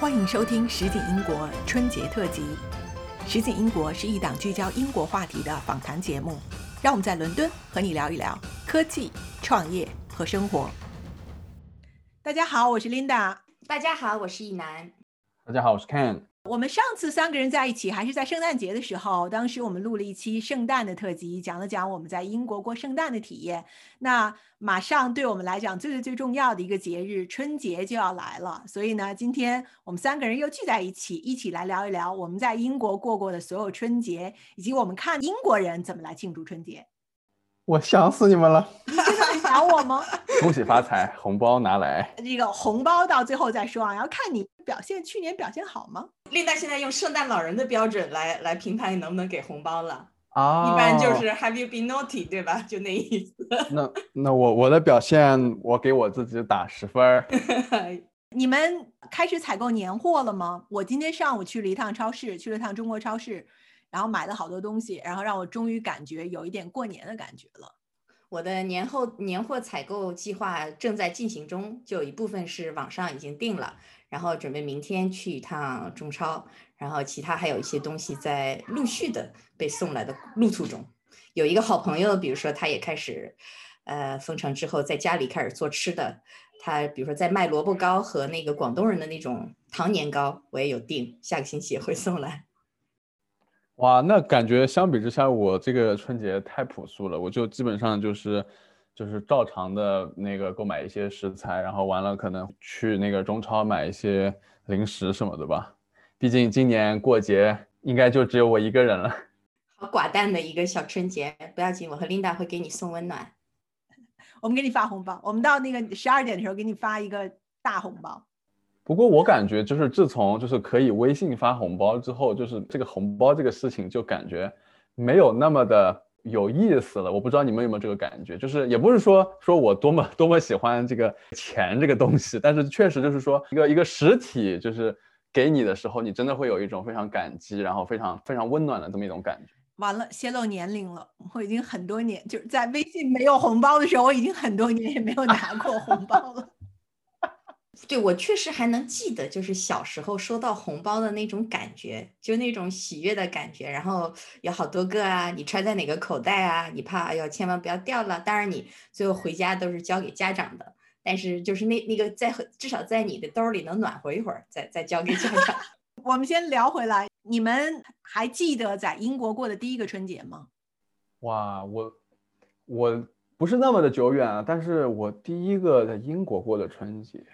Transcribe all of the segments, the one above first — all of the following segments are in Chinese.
欢迎收听《实景英国春节特辑》。《实景英国》是一档聚焦英国话题的访谈节目，让我们在伦敦和你聊一聊科技、创业和生活。大家好，我是 Linda。大家好，我是一楠。大家好，我是 Ken。我们上次三个人在一起还是在圣诞节的时候，当时我们录了一期圣诞的特辑，讲了讲我们在英国过圣诞的体验。那马上对我们来讲最最最重要的一个节日春节就要来了，所以呢，今天我们三个人又聚在一起，一起来聊一聊我们在英国过过的所有春节，以及我们看英国人怎么来庆祝春节。我想死你们了！你真的很想我吗？恭喜发财，红包拿来。这个红包到最后再说啊，要看你表现，去年表现好吗？丽娜现在用圣诞老人的标准来来评判你能不能给红包了啊，一般就是 Have you been naughty，对吧？就那意思。那那我我的表现，我给我自己打十分儿。你们开始采购年货了吗？我今天上午去了一趟超市，去了趟中国超市。然后买了好多东西，然后让我终于感觉有一点过年的感觉了。我的年后年货采购计划正在进行中，就有一部分是网上已经定了，然后准备明天去一趟中超，然后其他还有一些东西在陆续的被送来的路途中。有一个好朋友，比如说他也开始，呃，封城之后在家里开始做吃的，他比如说在卖萝卜糕和那个广东人的那种糖年糕，我也有订，下个星期也会送来。哇，那感觉相比之下，我这个春节太朴素了。我就基本上就是，就是照常的那个购买一些食材，然后完了可能去那个中超买一些零食什么的吧。毕竟今年过节应该就只有我一个人了。好寡淡的一个小春节，不要紧，我和 Linda 会给你送温暖。我们给你发红包，我们到那个十二点的时候给你发一个大红包。不过我感觉，就是自从就是可以微信发红包之后，就是这个红包这个事情就感觉没有那么的有意思了。我不知道你们有没有这个感觉，就是也不是说说我多么多么喜欢这个钱这个东西，但是确实就是说一个一个实体就是给你的时候，你真的会有一种非常感激，然后非常非常温暖的这么一种感觉。完了，泄露年龄了，我已经很多年就是在微信没有红包的时候，我已经很多年也没有拿过红包了。对我确实还能记得，就是小时候收到红包的那种感觉，就那种喜悦的感觉。然后有好多个啊，你揣在哪个口袋啊？你怕哎呦，千万不要掉了。当然你最后回家都是交给家长的，但是就是那那个在至少在你的兜里能暖和一会儿，再再交给家长。我们先聊回来，你们还记得在英国过的第一个春节吗？哇，我我不是那么的久远啊，但是我第一个在英国过的春节。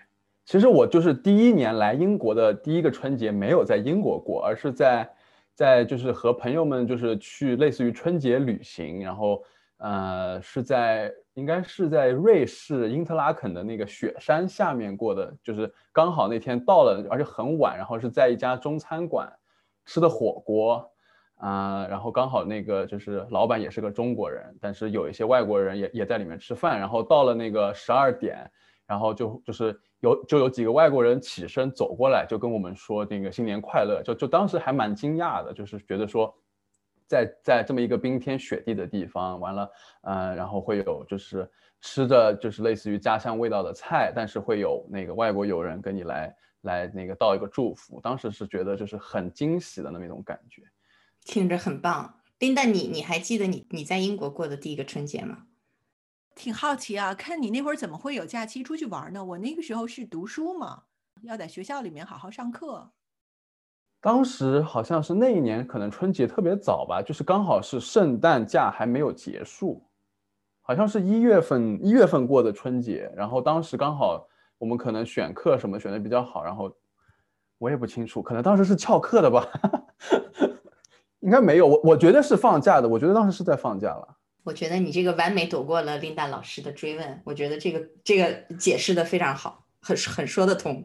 其实我就是第一年来英国的第一个春节没有在英国过，而是在，在就是和朋友们就是去类似于春节旅行，然后呃是在应该是在瑞士因特拉肯的那个雪山下面过的，就是刚好那天到了，而且很晚，然后是在一家中餐馆吃的火锅，啊，然后刚好那个就是老板也是个中国人，但是有一些外国人也也在里面吃饭，然后到了那个十二点，然后就就是。有就有几个外国人起身走过来，就跟我们说那个新年快乐，就就当时还蛮惊讶的，就是觉得说，在在这么一个冰天雪地的地方，完了，嗯，然后会有就是吃着就是类似于家乡味道的菜，但是会有那个外国友人跟你来来那个道一个祝福，当时是觉得就是很惊喜的那么一种感觉，听着很棒。丁蛋，你你还记得你你在英国过的第一个春节吗？挺好奇啊，看你那会儿怎么会有假期出去玩呢？我那个时候是读书嘛，要在学校里面好好上课。当时好像是那一年，可能春节特别早吧，就是刚好是圣诞假还没有结束，好像是一月份一月份过的春节。然后当时刚好我们可能选课什么选的比较好，然后我也不清楚，可能当时是翘课的吧，应该没有，我我觉得是放假的，我觉得当时是在放假了。我觉得你这个完美躲过了琳达老师的追问，我觉得这个这个解释的非常好，很很说得通，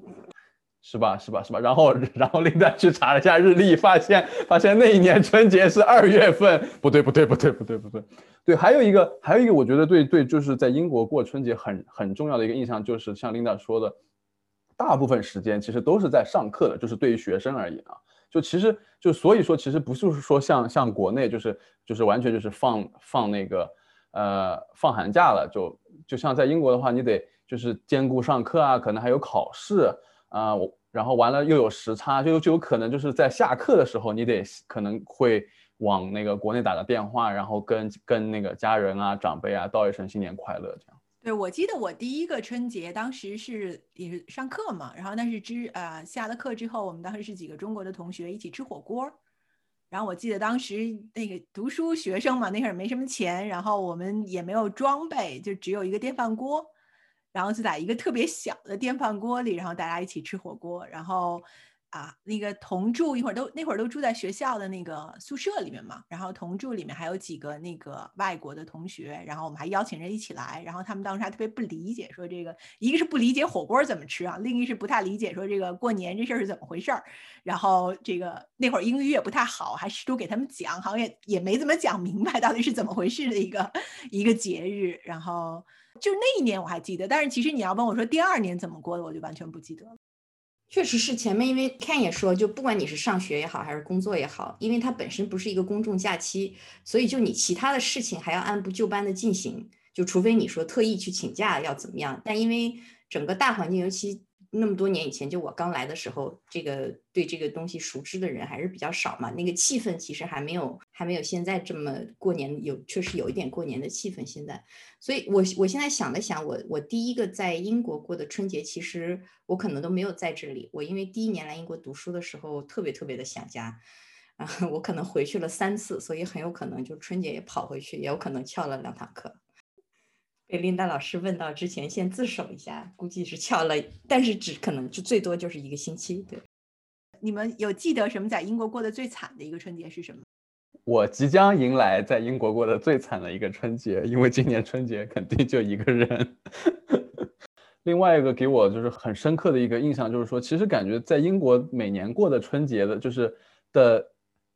是吧？是吧？是吧？然后然后琳达去查了一下日历，发现发现那一年春节是二月份，不对不对不对不对不对，对，还有一个还有一个，我觉得对对，就是在英国过春节很很重要的一个印象，就是像琳达说的，大部分时间其实都是在上课的，就是对于学生而言啊。就其实就所以说，其实不是说像像国内就是就是完全就是放放那个呃放寒假了，就就像在英国的话，你得就是兼顾上课啊，可能还有考试啊。我然后完了又有时差，就就有可能就是在下课的时候，你得可能会往那个国内打个电话，然后跟跟那个家人啊、长辈啊道一声新年快乐，这样。对，我记得我第一个春节当时是也是上课嘛，然后但是之呃下了课之后，我们当时是几个中国的同学一起吃火锅，然后我记得当时那个读书学生嘛，那会儿没什么钱，然后我们也没有装备，就只有一个电饭锅。然后就在一个特别小的电饭锅里，然后大家一起吃火锅，然后啊，那个同住一会儿都那会儿都住在学校的那个宿舍里面嘛，然后同住里面还有几个那个外国的同学，然后我们还邀请人一起来，然后他们当时还特别不理解，说这个一个是不理解火锅怎么吃啊，另一个是不太理解说这个过年这事儿是怎么回事儿，然后这个那会儿英语也不太好，还试图给他们讲，好像也也没怎么讲明白到底是怎么回事的一个一个节日，然后。就那一年我还记得，但是其实你要问我说第二年怎么过的，我就完全不记得了。确实是前面，因为 Ken 也说，就不管你是上学也好，还是工作也好，因为它本身不是一个公众假期，所以就你其他的事情还要按部就班的进行，就除非你说特意去请假要怎么样，但因为整个大环境，尤其。那么多年以前，就我刚来的时候，这个对这个东西熟知的人还是比较少嘛。那个气氛其实还没有，还没有现在这么过年有，确实有一点过年的气氛。现在，所以我我现在想了想，我我第一个在英国过的春节，其实我可能都没有在这里。我因为第一年来英国读书的时候，特别特别的想家，啊，我可能回去了三次，所以很有可能就春节也跑回去，也有可能翘了两堂课。被琳达老师问到之前，先自首一下，估计是翘了，但是只可能就最多就是一个星期。对，你们有记得什么在英国过得最惨的一个春节是什么？我即将迎来在英国过得最惨的一个春节，因为今年春节肯定就一个人。另外一个给我就是很深刻的一个印象，就是说，其实感觉在英国每年过的春节的，就是的。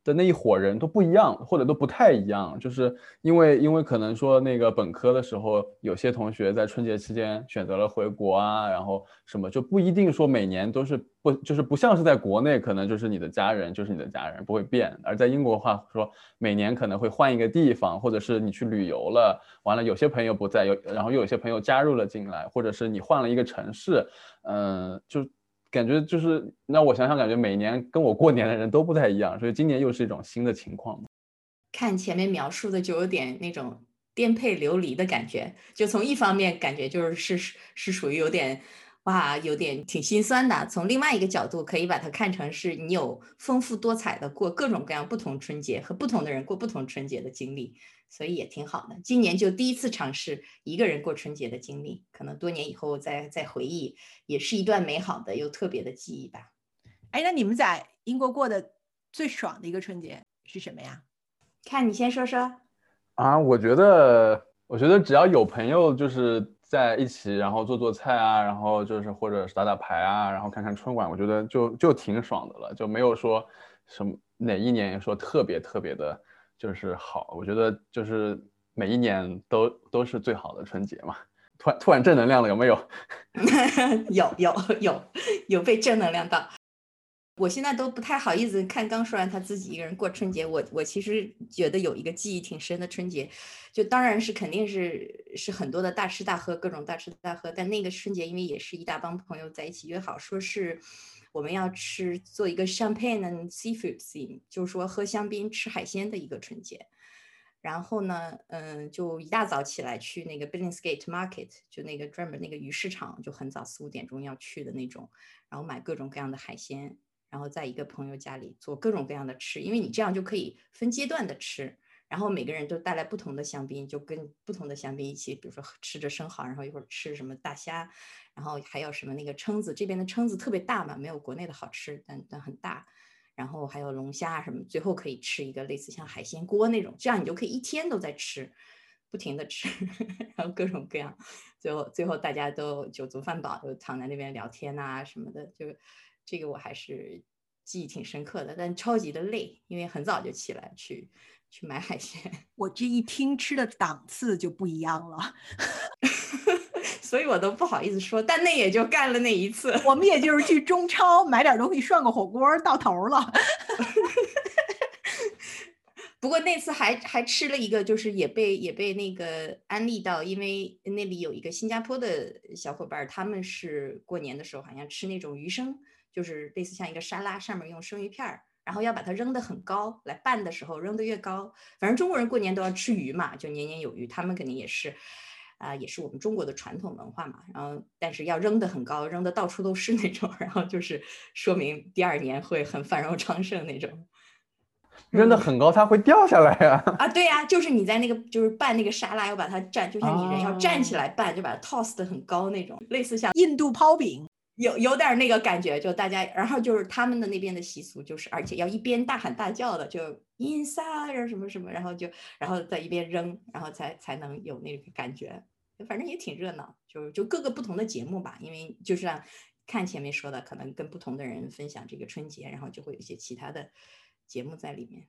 的那一伙人都不一样，或者都不太一样，就是因为因为可能说那个本科的时候，有些同学在春节期间选择了回国啊，然后什么就不一定说每年都是不就是不像是在国内，可能就是你的家人就是你的家人不会变，而在英国的话说每年可能会换一个地方，或者是你去旅游了，完了有些朋友不在，有然后又有些朋友加入了进来，或者是你换了一个城市，嗯，就。感觉就是让我想想，感觉每年跟我过年的人都不太一样，所以今年又是一种新的情况。看前面描述的，就有点那种颠沛流离的感觉。就从一方面感觉就是是是属于有点哇，有点挺心酸的；从另外一个角度，可以把它看成是你有丰富多彩的过各种各样不同春节和不同的人过不同春节的经历。所以也挺好的。今年就第一次尝试一个人过春节的经历，可能多年以后再再回忆，也是一段美好的又特别的记忆吧。哎，那你们在英国过的最爽的一个春节是什么呀？看你先说说。啊，我觉得，我觉得只要有朋友就是在一起，然后做做菜啊，然后就是或者是打打牌啊，然后看看春晚，我觉得就就挺爽的了，就没有说什么哪一年说特别特别的。就是好，我觉得就是每一年都都是最好的春节嘛。突然突然正能量了，有没有？有有有有被正能量到。我现在都不太好意思看刚说完他自己一个人过春节。我我其实觉得有一个记忆挺深的春节，就当然是肯定是是很多的大吃大喝，各种大吃大喝。但那个春节因为也是一大帮朋友在一起约好，说是。我们要吃做一个 champagne and seafood theme，就是说喝香槟吃海鲜的一个春节。然后呢，嗯，就一大早起来去那个 Billingsgate Market，就那个专门那个鱼市场，就很早四五点钟要去的那种，然后买各种各样的海鲜，然后在一个朋友家里做各种各样的吃，因为你这样就可以分阶段的吃。然后每个人都带来不同的香槟，就跟不同的香槟一起，比如说吃着生蚝，然后一会儿吃什么大虾，然后还有什么那个蛏子，这边的蛏子特别大嘛，没有国内的好吃，但但很大。然后还有龙虾什么，最后可以吃一个类似像海鲜锅那种，这样你就可以一天都在吃，不停的吃，然后各种各样，最后最后大家都酒足饭饱，就躺在那边聊天呐什么的，就这个我还是记忆挺深刻的，但超级的累，因为很早就起来去。去买海鲜，我这一听吃的档次就不一样了，所以我都不好意思说。但那也就干了那一次，我们也就是去中超买点东西涮个火锅到头了。不过那次还还吃了一个，就是也被也被那个安利到，因为那里有一个新加坡的小伙伴，他们是过年的时候好像吃那种鱼生。就是类似像一个沙拉，上面用生鱼片儿，然后要把它扔得很高，来拌的时候扔得越高，反正中国人过年都要吃鱼嘛，就年年有余，他们肯定也是。啊，也是我们中国的传统文化嘛。然后，但是要扔得很高，扔得到处都是那种，然后就是说明第二年会很繁荣昌盛那种。扔得很高，它会掉下来呀。啊，对呀，就是你在那个就是拌那个沙拉，要把它站，就像你人要站起来拌，就把它 toss 得很高那种，类似像印度抛饼，有有点那个感觉。就大家，然后就是他们的那边的习俗，就是而且要一边大喊大叫的，就 inside 什么什么，然后就然后在一边扔，然后才才能有那个感觉。反正也挺热闹，就就各个不同的节目吧，因为就是看前面说的，可能跟不同的人分享这个春节，然后就会有一些其他的节目在里面。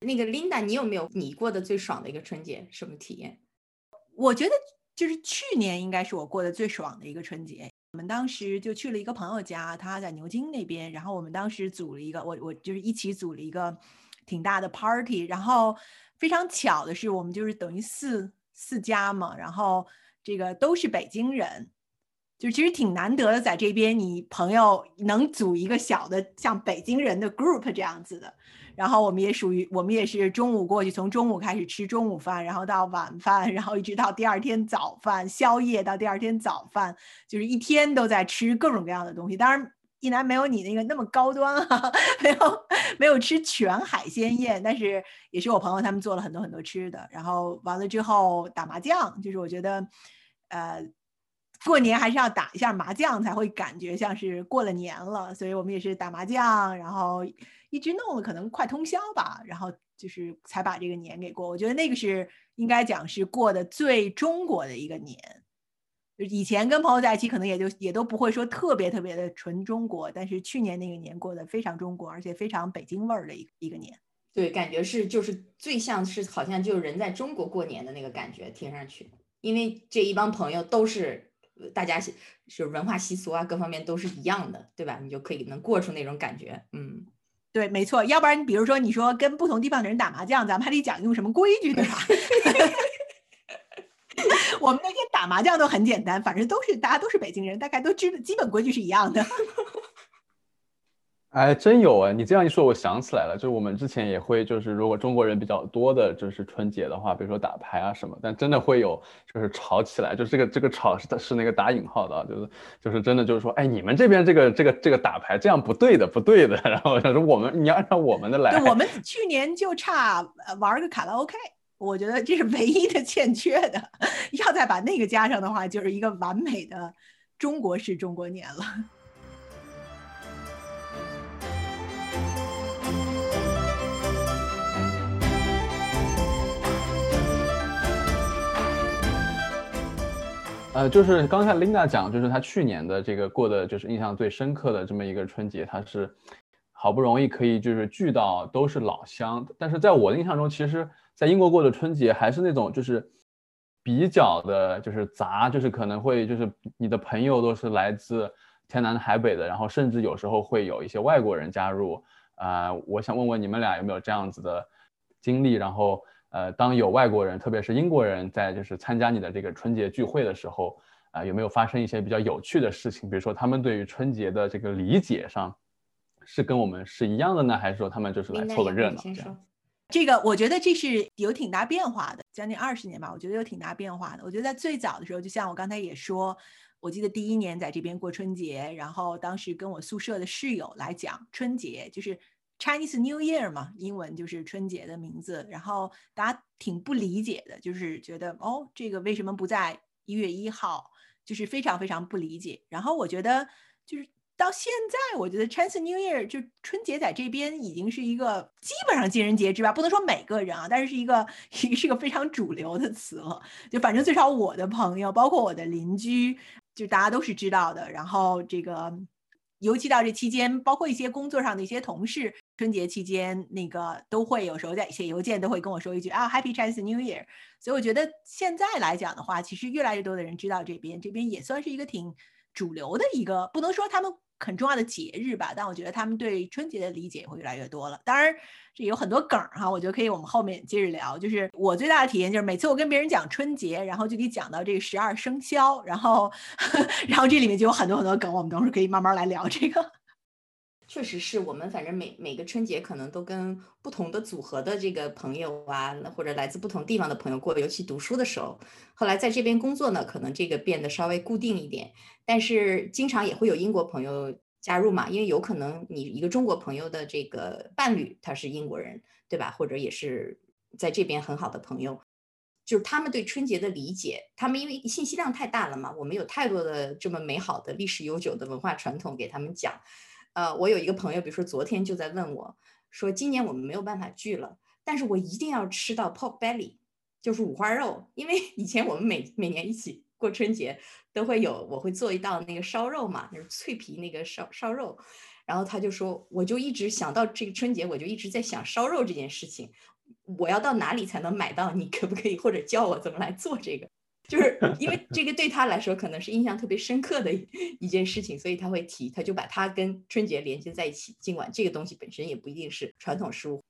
那个 Linda，你有没有你过的最爽的一个春节什么体验？我觉得就是去年应该是我过的最爽的一个春节。我们当时就去了一个朋友家，他在牛津那边，然后我们当时组了一个，我我就是一起组了一个挺大的 party，然后非常巧的是，我们就是等于四。四家嘛，然后这个都是北京人，就其实挺难得的，在这边你朋友能组一个小的像北京人的 group 这样子的。然后我们也属于，我们也是中午过去，从中午开始吃中午饭，然后到晚饭，然后一直到第二天早饭，宵夜到第二天早饭，就是一天都在吃各种各样的东西。当然。一南没有你那个那么高端啊，没有没有吃全海鲜宴，但是也是我朋友他们做了很多很多吃的，然后完了之后打麻将，就是我觉得，呃，过年还是要打一下麻将才会感觉像是过了年了，所以我们也是打麻将，然后一直弄了可能快通宵吧，然后就是才把这个年给过。我觉得那个是应该讲是过的最中国的一个年。以前跟朋友在一起，可能也就也都不会说特别特别的纯中国，但是去年那个年过得非常中国，而且非常北京味儿的一一个年。对，感觉是就是最像是好像就人在中国过年的那个感觉，听上去，因为这一帮朋友都是大家是文化习俗啊各方面都是一样的，对吧？你就可以能过出那种感觉。嗯，对，没错。要不然你比如说你说跟不同地方的人打麻将，咱们还得讲用什么规矩，对吧？我们那天打麻将都很简单，反正都是大家都是北京人，大概都知基本规矩是一样的。哎，真有哎！你这样一说，我想起来了，就是我们之前也会，就是如果中国人比较多的，就是春节的话，比如说打牌啊什么，但真的会有就是吵起来，就是这个这个吵是是那个打引号的，就是就是真的就是说，哎，你们这边这个这个这个打牌这样不对的，不对的。然后他说我们你要按照我们的来。我们去年就差玩个卡拉 OK。我觉得这是唯一的欠缺的，要再把那个加上的话，就是一个完美的中国式中国年了。呃，就是刚才 Linda 讲，就是她去年的这个过的，就是印象最深刻的这么一个春节，她是好不容易可以就是聚到都是老乡，但是在我的印象中，其实。在英国过的春节还是那种，就是比较的，就是杂，就是可能会，就是你的朋友都是来自天南海北的，然后甚至有时候会有一些外国人加入。啊，我想问问你们俩有没有这样子的经历？然后，呃，当有外国人，特别是英国人在就是参加你的这个春节聚会的时候，啊，有没有发生一些比较有趣的事情？比如说他们对于春节的这个理解上，是跟我们是一样的呢，还是说他们就是来凑个热闹这样？这个我觉得这是有挺大变化的，将近二十年吧，我觉得有挺大变化的。我觉得在最早的时候，就像我刚才也说，我记得第一年在这边过春节，然后当时跟我宿舍的室友来讲春节，就是 Chinese New Year 嘛，英文就是春节的名字，然后大家挺不理解的，就是觉得哦，这个为什么不在一月一号，就是非常非常不理解。然后我觉得就是。到现在，我觉得 Chinese New Year 就春节在这边已经是一个基本上尽人皆知吧，不能说每个人啊，但是是一个 一个非常主流的词了。就反正最少我的朋友，包括我的邻居，就大家都是知道的。然后这个，尤其到这期间，包括一些工作上的一些同事，春节期间那个都会有时候在写邮件都会跟我说一句啊 Happy Chinese New Year。所以我觉得现在来讲的话，其实越来越多的人知道这边，这边也算是一个挺主流的一个，不能说他们。很重要的节日吧，但我觉得他们对春节的理解会越来越多了。当然，这有很多梗儿哈，我觉得可以我们后面接着聊。就是我最大的体验就是，每次我跟别人讲春节，然后就得讲到这个十二生肖，然后 然后这里面就有很多很多梗，我们等会儿可以慢慢来聊这个。确实是我们，反正每每个春节可能都跟不同的组合的这个朋友啊，或者来自不同地方的朋友过。尤其读书的时候，后来在这边工作呢，可能这个变得稍微固定一点。但是经常也会有英国朋友加入嘛，因为有可能你一个中国朋友的这个伴侣他是英国人，对吧？或者也是在这边很好的朋友，就是他们对春节的理解，他们因为信息量太大了嘛，我们有太多的这么美好的历史悠久的文化传统给他们讲。呃，我有一个朋友，比如说昨天就在问我，说今年我们没有办法聚了，但是我一定要吃到 pork belly，就是五花肉，因为以前我们每每年一起过春节都会有，我会做一道那个烧肉嘛，就是脆皮那个烧烧肉，然后他就说，我就一直想到这个春节，我就一直在想烧肉这件事情，我要到哪里才能买到？你可不可以或者教我怎么来做这个？就是因为这个对他来说可能是印象特别深刻的一件事情，所以他会提，他就把它跟春节连接在一起。尽管这个东西本身也不一定是传统食物。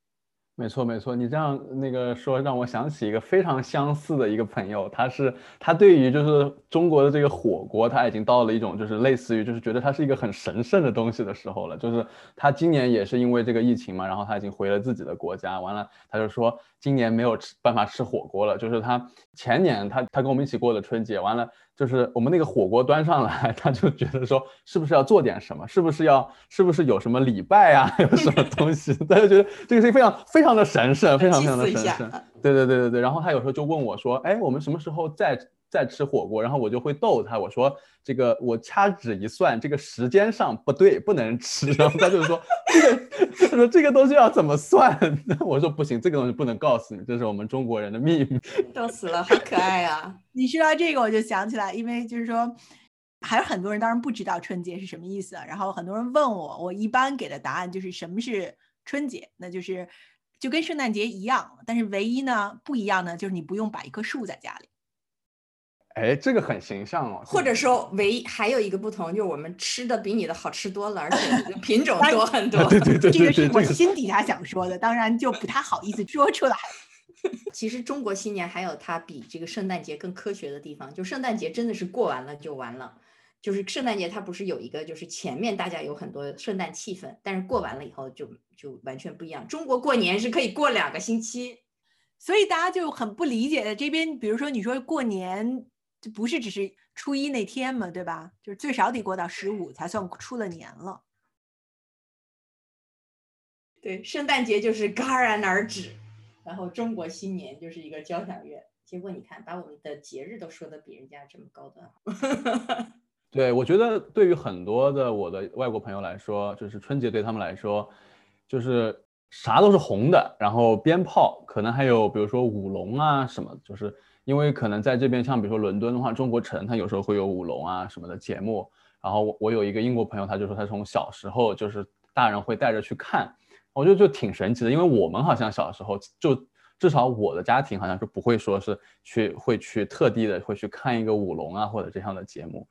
没错，没错，你这样那个说让我想起一个非常相似的一个朋友，他是他对于就是中国的这个火锅，他已经到了一种就是类似于就是觉得它是一个很神圣的东西的时候了。就是他今年也是因为这个疫情嘛，然后他已经回了自己的国家，完了他就说今年没有吃办法吃火锅了。就是他前年他他跟我们一起过的春节，完了。就是我们那个火锅端上来，他就觉得说，是不是要做点什么？是不是要，是不是有什么礼拜啊？有什么东西？他就觉得这个事情非常非常的神圣，非常非常的神圣。对对对对对。然后他有时候就问我说，哎，我们什么时候再？在吃火锅，然后我就会逗他，我说这个我掐指一算，这个时间上不对，不能吃。然后他就说这个，他说这个东西要怎么算？我说不行，这个东西不能告诉你，这是我们中国人的秘密。逗死了，好可爱啊！你说到这个，我就想起来，因为就是说，还有很多人当然不知道春节是什么意思。然后很多人问我，我一般给的答案就是什么是春节，那就是就跟圣诞节一样，但是唯一呢不一样呢，就是你不用摆一棵树在家里。哎，这个很形象哦。或者说，唯一还有一个不同就是我们吃的比你的好吃多了，而且品种多很多。对对对，这个是我心底下想说的，当然就不太好意思说出来。其实中国新年还有它比这个圣诞节更科学的地方，就圣诞节真的是过完了就完了。就是圣诞节它不是有一个，就是前面大家有很多圣诞气氛，但是过完了以后就就完全不一样。中国过年是可以过两个星期，所以大家就很不理解的这边，比如说你说过年。不是只是初一那天嘛，对吧？就是最少得过到十五才算出了年了。对，圣诞节就是戛然而止，然后中国新年就是一个交响乐。结果你看，把我们的节日都说的比人家这么高端。对，我觉得对于很多的我的外国朋友来说，就是春节对他们来说，就是啥都是红的，然后鞭炮，可能还有比如说舞龙啊什么，就是。因为可能在这边，像比如说伦敦的话，中国城它有时候会有舞龙啊什么的节目。然后我我有一个英国朋友，他就说他从小时候就是大人会带着去看，我觉得就挺神奇的。因为我们好像小时候就至少我的家庭好像是不会说是去会去特地的会去看一个舞龙啊或者这样的节目。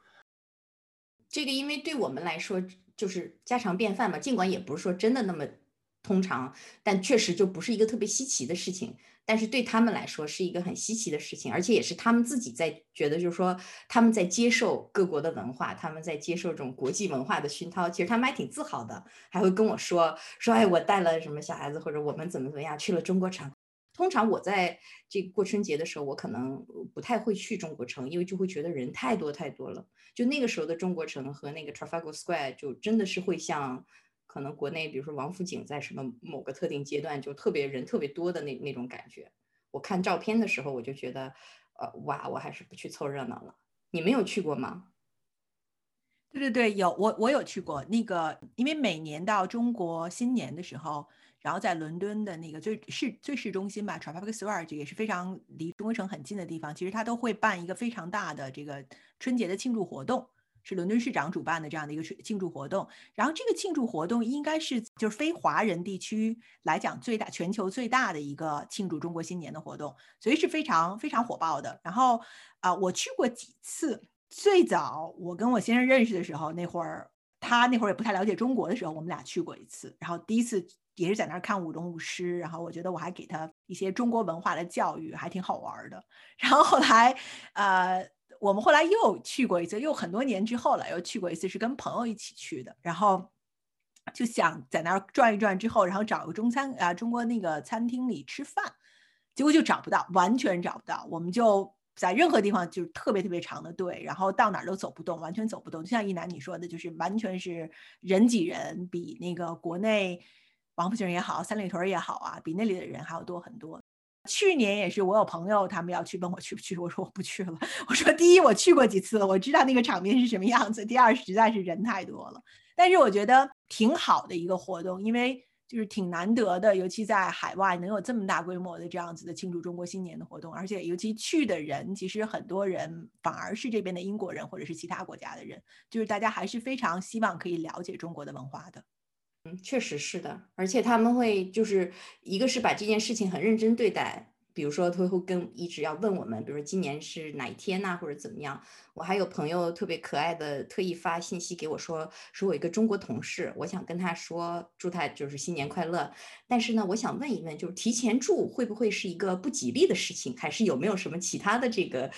这个因为对我们来说就是家常便饭嘛，尽管也不是说真的那么通常，但确实就不是一个特别稀奇的事情。但是对他们来说是一个很稀奇的事情，而且也是他们自己在觉得，就是说他们在接受各国的文化，他们在接受这种国际文化的熏陶。其实他们还挺自豪的，还会跟我说说，哎，我带了什么小孩子，或者我们怎么怎么样去了中国城。通常我在这过春节的时候，我可能不太会去中国城，因为就会觉得人太多太多了。就那个时候的中国城和那个 Trafalgar Square，就真的是会像。可能国内，比如说王府井，在什么某个特定阶段就特别人特别多的那那种感觉。我看照片的时候，我就觉得，呃，哇，我还是不去凑热闹了。你没有去过吗？对对对，有我我有去过那个，因为每年到中国新年的时候，然后在伦敦的那个最市最市中心吧，Trafalgar Square 这也是非常离中国城很近的地方，其实它都会办一个非常大的这个春节的庆祝活动。是伦敦市长主办的这样的一个庆祝活动，然后这个庆祝活动应该是就是非华人地区来讲最大全球最大的一个庆祝中国新年的活动，所以是非常非常火爆的。然后啊，我去过几次。最早我跟我先生认识的时候，那会儿他那会儿也不太了解中国的时候，我们俩去过一次。然后第一次也是在那儿看舞龙舞狮，然后我觉得我还给他一些中国文化的教育，还挺好玩的。然后后来呃。我们后来又去过一次，又很多年之后了，又去过一次，是跟朋友一起去的。然后就想在那儿转一转之后，然后找个中餐啊中国那个餐厅里吃饭，结果就找不到，完全找不到。我们就在任何地方就是特别特别长的队，然后到哪儿都走不动，完全走不动。就像一楠你说的，就是完全是人挤人，比那个国内王府井也好，三里屯也好啊，比那里的人还要多很多。去年也是，我有朋友他们要去，问我去不去，我说我不去了。我说第一，我去过几次了，我知道那个场面是什么样子；第二，实在是人太多了。但是我觉得挺好的一个活动，因为就是挺难得的，尤其在海外能有这么大规模的这样子的庆祝中国新年的活动，而且尤其去的人，其实很多人反而是这边的英国人或者是其他国家的人，就是大家还是非常希望可以了解中国的文化的。嗯，确实是的，而且他们会就是一个是把这件事情很认真对待，比如说他会跟一直要问我们，比如说今年是哪一天呐，或者怎么样。我还有朋友特别可爱的特意发信息给我说，说我一个中国同事，我想跟他说祝他就是新年快乐，但是呢，我想问一问，就是提前祝会不会是一个不吉利的事情，还是有没有什么其他的这个？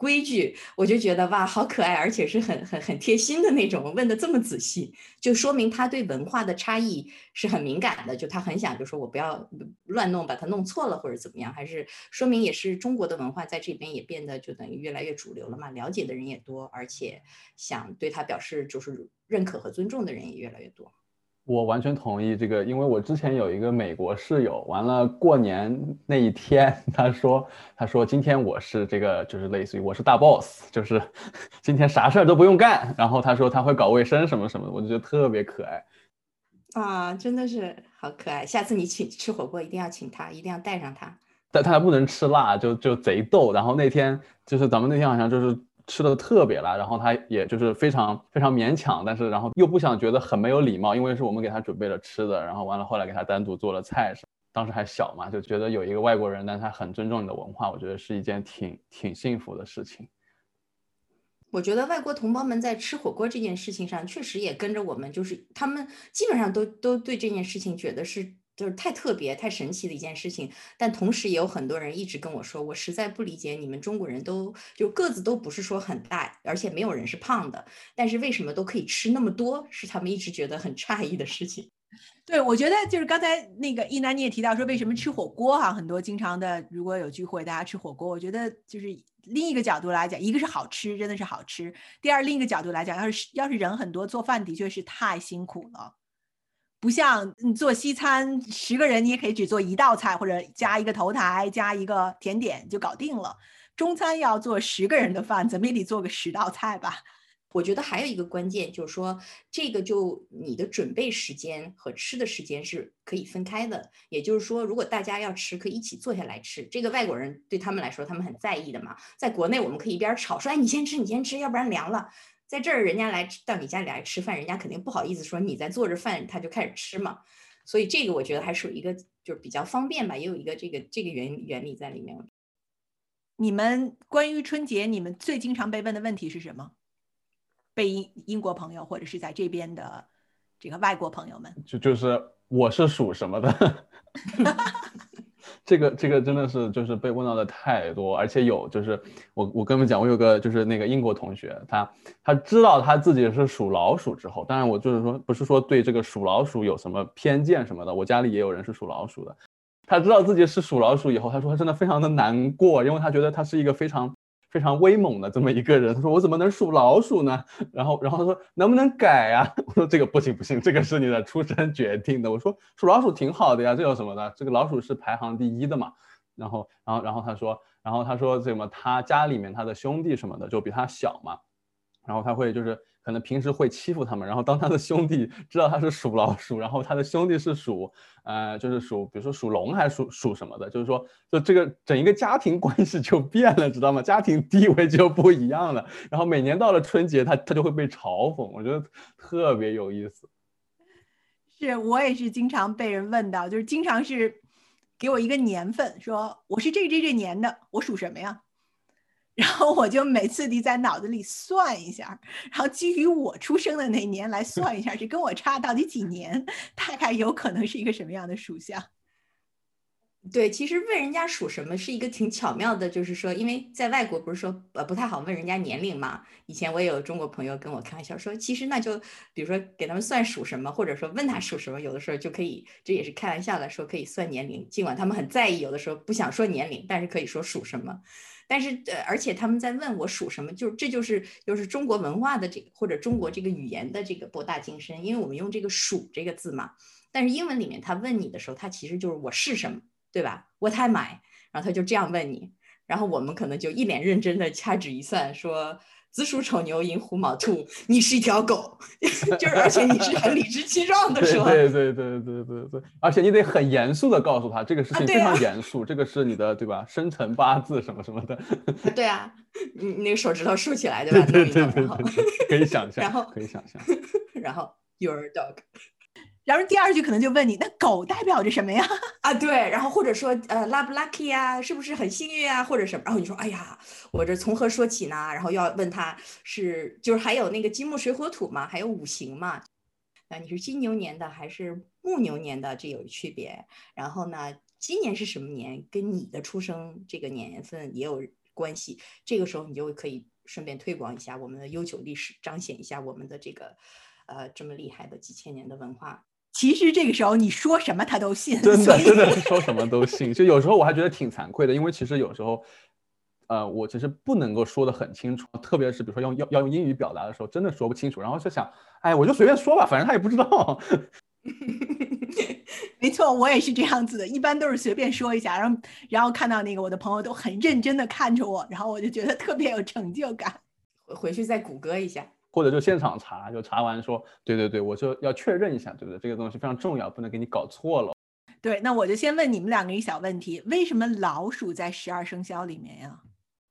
规矩，我就觉得哇，好可爱，而且是很很很贴心的那种。问的这么仔细，就说明他对文化的差异是很敏感的。就他很想，就说我不要乱弄，把它弄错了或者怎么样，还是说明也是中国的文化在这边也变得就等于越来越主流了嘛，了解的人也多，而且想对他表示就是认可和尊重的人也越来越多。我完全同意这个，因为我之前有一个美国室友，完了过年那一天，他说，他说今天我是这个，就是类似于我是大 boss，就是 今天啥事儿都不用干，然后他说他会搞卫生什么什么的，我就觉得特别可爱。啊，真的是好可爱！下次你请吃火锅一定要请他，一定要带上他。但他还不能吃辣，就就贼逗。然后那天就是咱们那天好像就是。吃的特别辣，然后他也就是非常非常勉强，但是然后又不想觉得很没有礼貌，因为是我们给他准备了吃的，然后完了后来给他单独做了菜，当时还小嘛，就觉得有一个外国人，但他很尊重你的文化，我觉得是一件挺挺幸福的事情。我觉得外国同胞们在吃火锅这件事情上，确实也跟着我们，就是他们基本上都都对这件事情觉得是。就是太特别、太神奇的一件事情，但同时也有很多人一直跟我说，我实在不理解你们中国人都就个子都不是说很大，而且没有人是胖的，但是为什么都可以吃那么多，是他们一直觉得很诧异的事情。对，我觉得就是刚才那个一楠你也提到说，为什么吃火锅哈，很多经常的如果有聚会，大家吃火锅，我觉得就是另一个角度来讲，一个是好吃，真的是好吃；第二，另一个角度来讲，要是要是人很多，做饭的确是太辛苦了。不像你做西餐，十个人你也可以只做一道菜，或者加一个头台，加一个甜点就搞定了。中餐要做十个人的饭，怎么也得做个十道菜吧？我觉得还有一个关键就是说，这个就你的准备时间和吃的时间是可以分开的。也就是说，如果大家要吃，可以一起坐下来吃。这个外国人对他们来说，他们很在意的嘛。在国内，我们可以一边炒说：“哎，你先吃，你先吃，要不然凉了。”在这儿，人家来到你家里来吃饭，人家肯定不好意思说你在做着饭，他就开始吃嘛。所以这个我觉得还属于一个就是比较方便吧，也有一个这个这个原原理在里面。你们关于春节，你们最经常被问的问题是什么？被英英国朋友或者是在这边的这个外国朋友们，就就是我是属什么的？这个这个真的是就是被问到的太多，而且有就是我我跟你们讲，我有个就是那个英国同学，他他知道他自己是属老鼠之后，当然我就是说不是说对这个属老鼠有什么偏见什么的，我家里也有人是属老鼠的，他知道自己是属老鼠以后，他说他真的非常的难过，因为他觉得他是一个非常。非常威猛的这么一个人，他说我怎么能数老鼠呢？然后，然后他说能不能改啊？我说这个不行不行，这个是你的出身决定的。我说数老鼠挺好的呀，这有什么的？这个老鼠是排行第一的嘛。然后，然后，然后他说，然后他说什么？他家里面他的兄弟什么的就比他小嘛，然后他会就是。可能平时会欺负他们，然后当他的兄弟知道他是属老鼠，然后他的兄弟是属，呃，就是属，比如说属龙还是属属什么的，就是说，就这个整一个家庭关系就变了，知道吗？家庭地位就不一样了。然后每年到了春节，他他就会被嘲讽，我觉得特别有意思。是我也是经常被人问到，就是经常是给我一个年份，说我是这这这年的，我属什么呀？然后我就每次得在脑子里算一下，然后基于我出生的那年来算一下，这跟我差到底几年，大概有可能是一个什么样的属相。对，其实问人家属什么是一个挺巧妙的，就是说，因为在外国不是说呃不太好问人家年龄嘛。以前我也有中国朋友跟我开玩笑说，其实那就比如说给他们算属什么，或者说问他属什么，有的时候就可以，这也是开玩笑的说可以算年龄，尽管他们很在意，有的时候不想说年龄，但是可以说属什么。但是呃，而且他们在问我属什么，就这就是就是中国文化的这个或者中国这个语言的这个博大精深，因为我们用这个属这个字嘛。但是英文里面他问你的时候，他其实就是我是什么。对吧？What am I？然后他就这样问你，然后我们可能就一脸认真的掐指一算，说子鼠丑牛寅虎卯兔，你是一条狗，就是而且你是很理直气壮的说，对对对对对对，而且你得很严肃的告诉他这个事情非常严肃，这个是你的对吧？生辰八字什么什么的。对啊，你那个手指头竖起来，对吧？对对对对，可以想象，然后可以想象，然后 your dog。然后第二句可能就问你，那狗代表着什么呀？啊，对，然后或者说，呃，luck 不 lucky 啊，是不是很幸运啊，或者什么？然后你说，哎呀，我这从何说起呢？然后要问他是，就是还有那个金木水火土嘛，还有五行嘛。啊，你是金牛年的还是木牛年的？这有区别。然后呢，今年是什么年？跟你的出生这个年份也有关系。这个时候你就可以顺便推广一下我们的悠久历史，彰显一下我们的这个，呃，这么厉害的几千年的文化。其实这个时候你说什么他都信，真的真的是说什么都信。就有时候我还觉得挺惭愧的，因为其实有时候，呃，我其实不能够说的很清楚，特别是比如说用要要用英语表达的时候，真的说不清楚。然后就想，哎，我就随便说吧，反正他也不知道。没错，我也是这样子的，一般都是随便说一下，然后然后看到那个我的朋友都很认真的看着我，然后我就觉得特别有成就感。回去再谷歌一下。或者就现场查，就查完说，对对对，我就要确认一下，对不对？这个东西非常重要，不能给你搞错了。对，那我就先问你们两个一小问题：为什么老鼠在十二生肖里面呀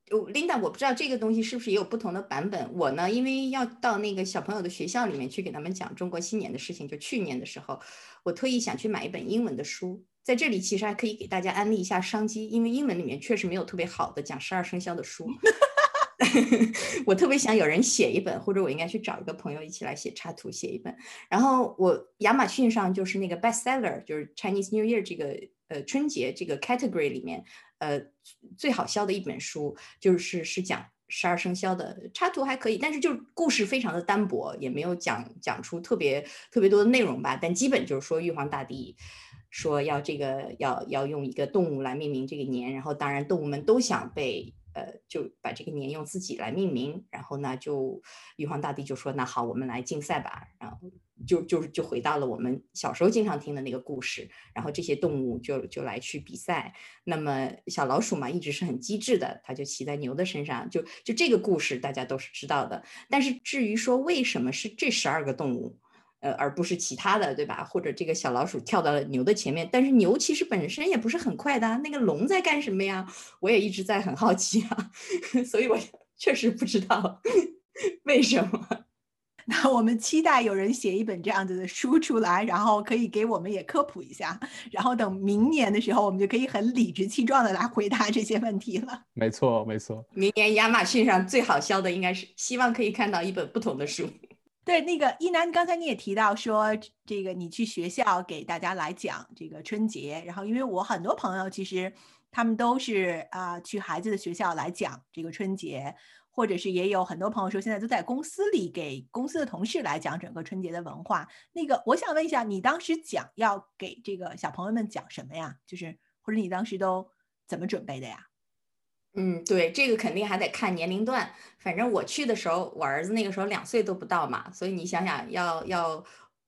？Linda，我不知道这个东西是不是也有不同的版本。我呢，因为要到那个小朋友的学校里面去给他们讲中国新年的事情，就去年的时候，我特意想去买一本英文的书。在这里其实还可以给大家安利一下商机，因为英文里面确实没有特别好的讲十二生肖的书。我特别想有人写一本，或者我应该去找一个朋友一起来写插图写一本。然后我亚马逊上就是那个 bestseller，就是 Chinese New Year 这个呃春节这个 category 里面呃最好销的一本书，就是是讲十二生肖的插图还可以，但是就故事非常的单薄，也没有讲讲出特别特别多的内容吧。但基本就是说玉皇大帝说要这个要要用一个动物来命名这个年，然后当然动物们都想被。呃，就把这个年用自己来命名，然后呢，就玉皇大帝就说：“那好，我们来竞赛吧。”然后就就就回到了我们小时候经常听的那个故事，然后这些动物就就来去比赛。那么小老鼠嘛，一直是很机智的，它就骑在牛的身上，就就这个故事大家都是知道的。但是至于说为什么是这十二个动物？呃，而不是其他的，对吧？或者这个小老鼠跳到了牛的前面，但是牛其实本身也不是很快的。那个龙在干什么呀？我也一直在很好奇啊，所以我 确实不知道为什么。那我们期待有人写一本这样子的书出来，然后可以给我们也科普一下，然后等明年的时候，我们就可以很理直气壮的来回答这些问题了。没错，没错。明年亚马逊上最好销的应该是，希望可以看到一本不同的书。对，那个一楠，刚才你也提到说，这个你去学校给大家来讲这个春节，然后因为我很多朋友其实他们都是啊去孩子的学校来讲这个春节，或者是也有很多朋友说现在都在公司里给公司的同事来讲整个春节的文化。那个我想问一下，你当时讲要给这个小朋友们讲什么呀？就是或者你当时都怎么准备的呀？嗯，对，这个肯定还得看年龄段。反正我去的时候，我儿子那个时候两岁都不到嘛，所以你想想，要要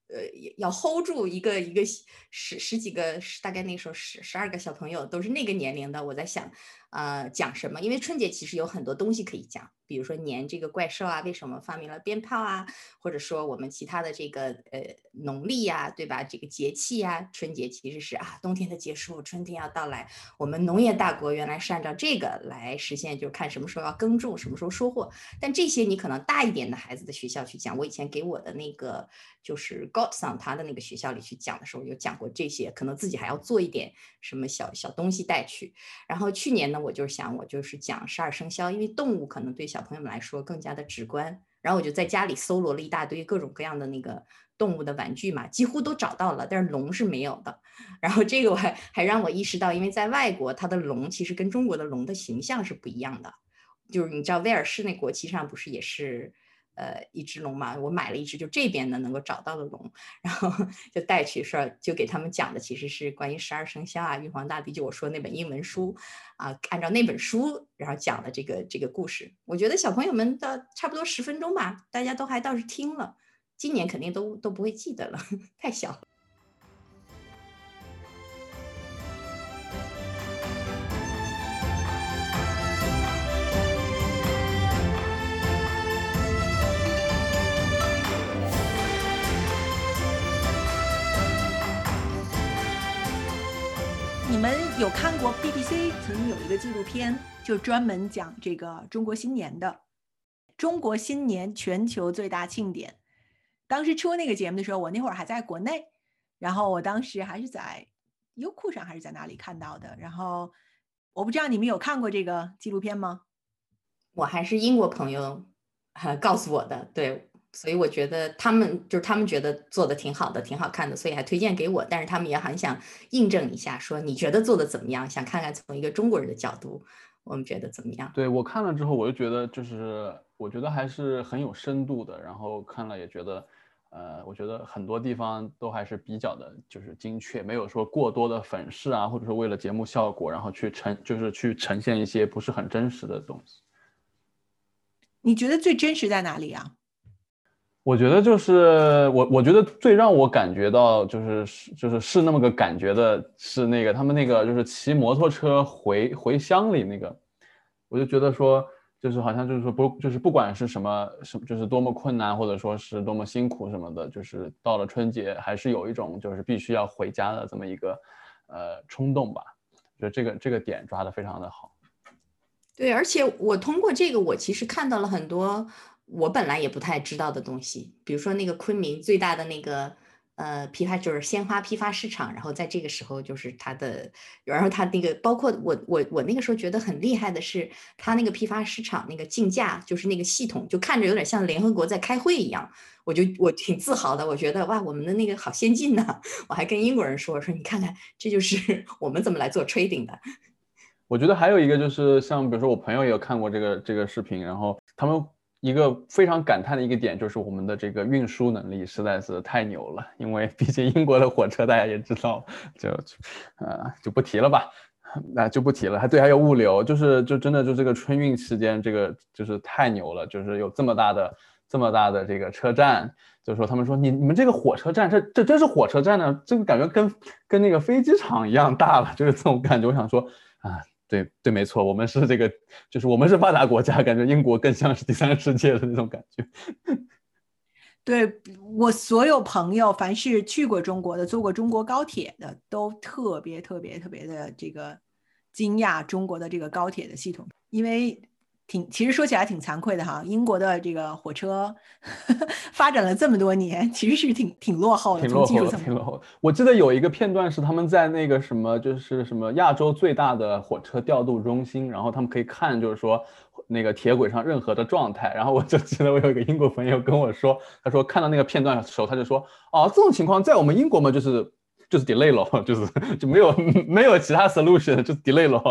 呃要 hold 住一个一个十十几个，大概那时候十十二个小朋友都是那个年龄的，我在想。呃，讲什么？因为春节其实有很多东西可以讲，比如说年这个怪兽啊，为什么发明了鞭炮啊？或者说我们其他的这个呃农历呀，对吧？这个节气呀，春节其实是啊冬天的结束，春天要到来。我们农业大国原来是按照这个来实现，就看什么时候要耕种，什么时候收获。但这些你可能大一点的孩子的学校去讲，我以前给我的那个就是 Godson 他的那个学校里去讲的时候，有讲过这些，可能自己还要做一点什么小小东西带去。然后去年呢？我就是想，我就是讲十二生肖，因为动物可能对小朋友们来说更加的直观，然后我就在家里搜罗了一大堆各种各样的那个动物的玩具嘛，几乎都找到了，但是龙是没有的。然后这个我还还让我意识到，因为在外国，它的龙其实跟中国的龙的形象是不一样的。就是你知道威尔士那国旗上不是也是？呃，一只龙嘛，我买了一只，就这边的能够找到的龙，然后就带去说，就给他们讲的其实是关于十二生肖啊，玉皇大帝，就我说那本英文书啊，按照那本书，然后讲的这个这个故事。我觉得小朋友们的差不多十分钟吧，大家都还倒是听了，今年肯定都都不会记得了，太小。有看过 BBC 曾经有一个纪录片，就专门讲这个中国新年的。中国新年全球最大庆典，当时出那个节目的时候，我那会儿还在国内，然后我当时还是在优酷上还是在哪里看到的。然后我不知道你们有看过这个纪录片吗？我还是英国朋友告诉我的，对。所以我觉得他们就是他们觉得做的挺好的，挺好看的，所以还推荐给我。但是他们也很想印证一下，说你觉得做的怎么样？想看看从一个中国人的角度，我们觉得怎么样？对我看了之后，我就觉得就是我觉得还是很有深度的。然后看了也觉得，呃，我觉得很多地方都还是比较的，就是精确，没有说过多的粉饰啊，或者说为了节目效果，然后去呈就是去呈现一些不是很真实的东西。你觉得最真实在哪里啊？我觉得就是我，我觉得最让我感觉到就是是就是是那么个感觉的是那个他们那个就是骑摩托车回回乡里那个，我就觉得说就是好像就是说不就是不管是什么什么就是多么困难或者说是多么辛苦什么的，就是到了春节还是有一种就是必须要回家的这么一个呃冲动吧。就这个这个点抓的非常的好。对，而且我通过这个，我其实看到了很多。我本来也不太知道的东西，比如说那个昆明最大的那个呃批发就是鲜花批发市场，然后在这个时候就是它的，然后它那个包括我我我那个时候觉得很厉害的是，它那个批发市场那个竞价就是那个系统，就看着有点像联合国在开会一样，我就我挺自豪的，我觉得哇，我们的那个好先进呐！我还跟英国人说说，你看看这就是 我们怎么来做 trading 的。我觉得还有一个就是像比如说我朋友也有看过这个这个视频，然后他们。一个非常感叹的一个点就是我们的这个运输能力实在是太牛了，因为毕竟英国的火车大家也知道，就，呃，就不提了吧，那就不提了。还对，还有物流，就是就真的就这个春运期间，这个就是太牛了，就是有这么大的这么大的这个车站，就是说他们说你你们这个火车站，这这真是火车站呢，这个感觉跟跟那个飞机场一样大了，就是这种感觉。我想说啊。对对，没错，我们是这个，就是我们是发达国家，感觉英国更像是第三世界的那种感觉。对我所有朋友，凡是去过中国的、坐过中国高铁的，都特别特别特别的这个惊讶中国的这个高铁的系统，因为。挺，其实说起来挺惭愧的哈，英国的这个火车 发展了这么多年，其实是挺挺落后的，挺落后的，挺落后。我记得有一个片段是他们在那个什么，就是什么亚洲最大的火车调度中心，然后他们可以看，就是说那个铁轨上任何的状态。然后我就记得我有一个英国朋友跟我说，他说看到那个片段的时候，他就说，哦，这种情况在我们英国嘛，就是就是 delay 了，就是就没有 没有其他 solution，就是 delay 了。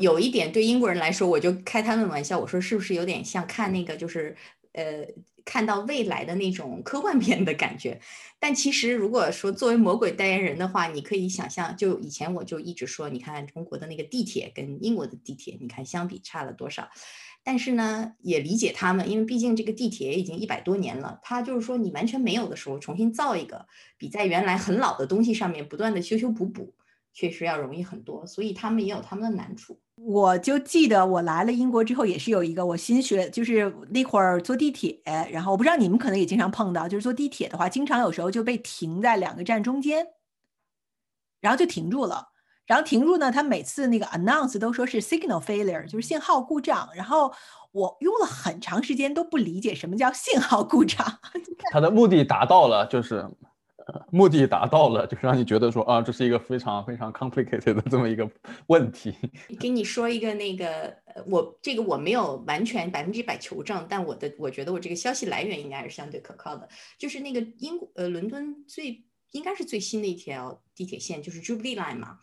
有一点对英国人来说，我就开他们玩笑，我说是不是有点像看那个，就是呃，看到未来的那种科幻片的感觉。但其实如果说作为魔鬼代言人的话，你可以想象，就以前我就一直说，你看中国的那个地铁跟英国的地铁，你看相比差了多少。但是呢，也理解他们，因为毕竟这个地铁已经一百多年了，它就是说你完全没有的时候，重新造一个，比在原来很老的东西上面不断的修修补补。确实要容易很多，所以他们也有他们的难处。我就记得我来了英国之后，也是有一个我新学，就是那会儿坐地铁，然后我不知道你们可能也经常碰到，就是坐地铁的话，经常有时候就被停在两个站中间，然后就停住了。然后停住呢，他每次那个 announce 都说是 signal failure，就是信号故障。然后我用了很长时间都不理解什么叫信号故障。他的目的达到了，就是。目的达到了，就是让你觉得说啊，这是一个非常非常 complicated 的这么一个 问题。给你说一个那个呃，我这个我没有完全百分之百求证，但我的我觉得我这个消息来源应该是相对可靠的。就是那个英国呃伦敦最应该是最新的一条地铁线，就是 Jubilee Line 嘛，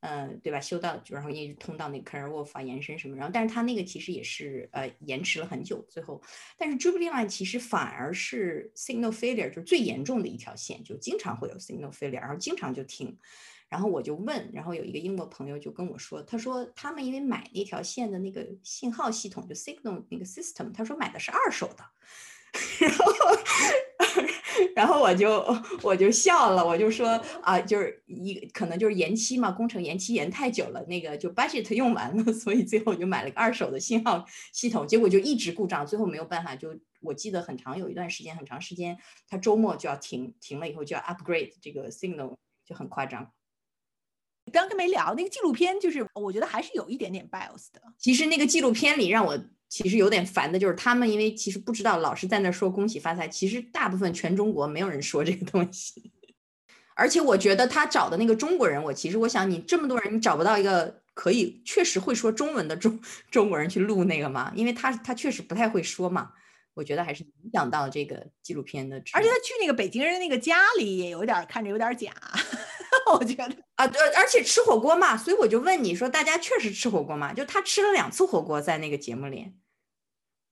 呃，对吧？修到然后一直通到那 Canary Wharf 啊，延伸什么，然后但是它那个其实也是呃延迟了很久，最后，但是 Jubilee Line 其实反而是 signal failure 就最严重的一条线，就经常会有 signal failure，然后经常就停。然后我就问，然后有一个英国朋友就跟我说，他说他们因为买那条线的那个信号系统，就 signal 那个 system，他说买的是二手的，然后然后我就我就笑了，我就说啊，就是一可能就是延期嘛，工程延期延太久了，那个就 budget 用完了，所以最后就买了个二手的信号系统，结果就一直故障，最后没有办法，就我记得很长有一段时间很长时间，他周末就要停，停了以后就要 upgrade 这个 signal，就很夸张。刚刚没聊那个纪录片，就是我觉得还是有一点点 bias 的。其实那个纪录片里让我其实有点烦的，就是他们因为其实不知道，老是在那说恭喜发财。其实大部分全中国没有人说这个东西。而且我觉得他找的那个中国人，我其实我想你这么多人，你找不到一个可以确实会说中文的中 中国人去录那个吗？因为他他确实不太会说嘛。我觉得还是影响到这个纪录片的。而且他去那个北京人那个家里也有点看着有点假。我觉得啊，对，而且吃火锅嘛，所以我就问你说，大家确实吃火锅吗？就他吃了两次火锅在那个节目里，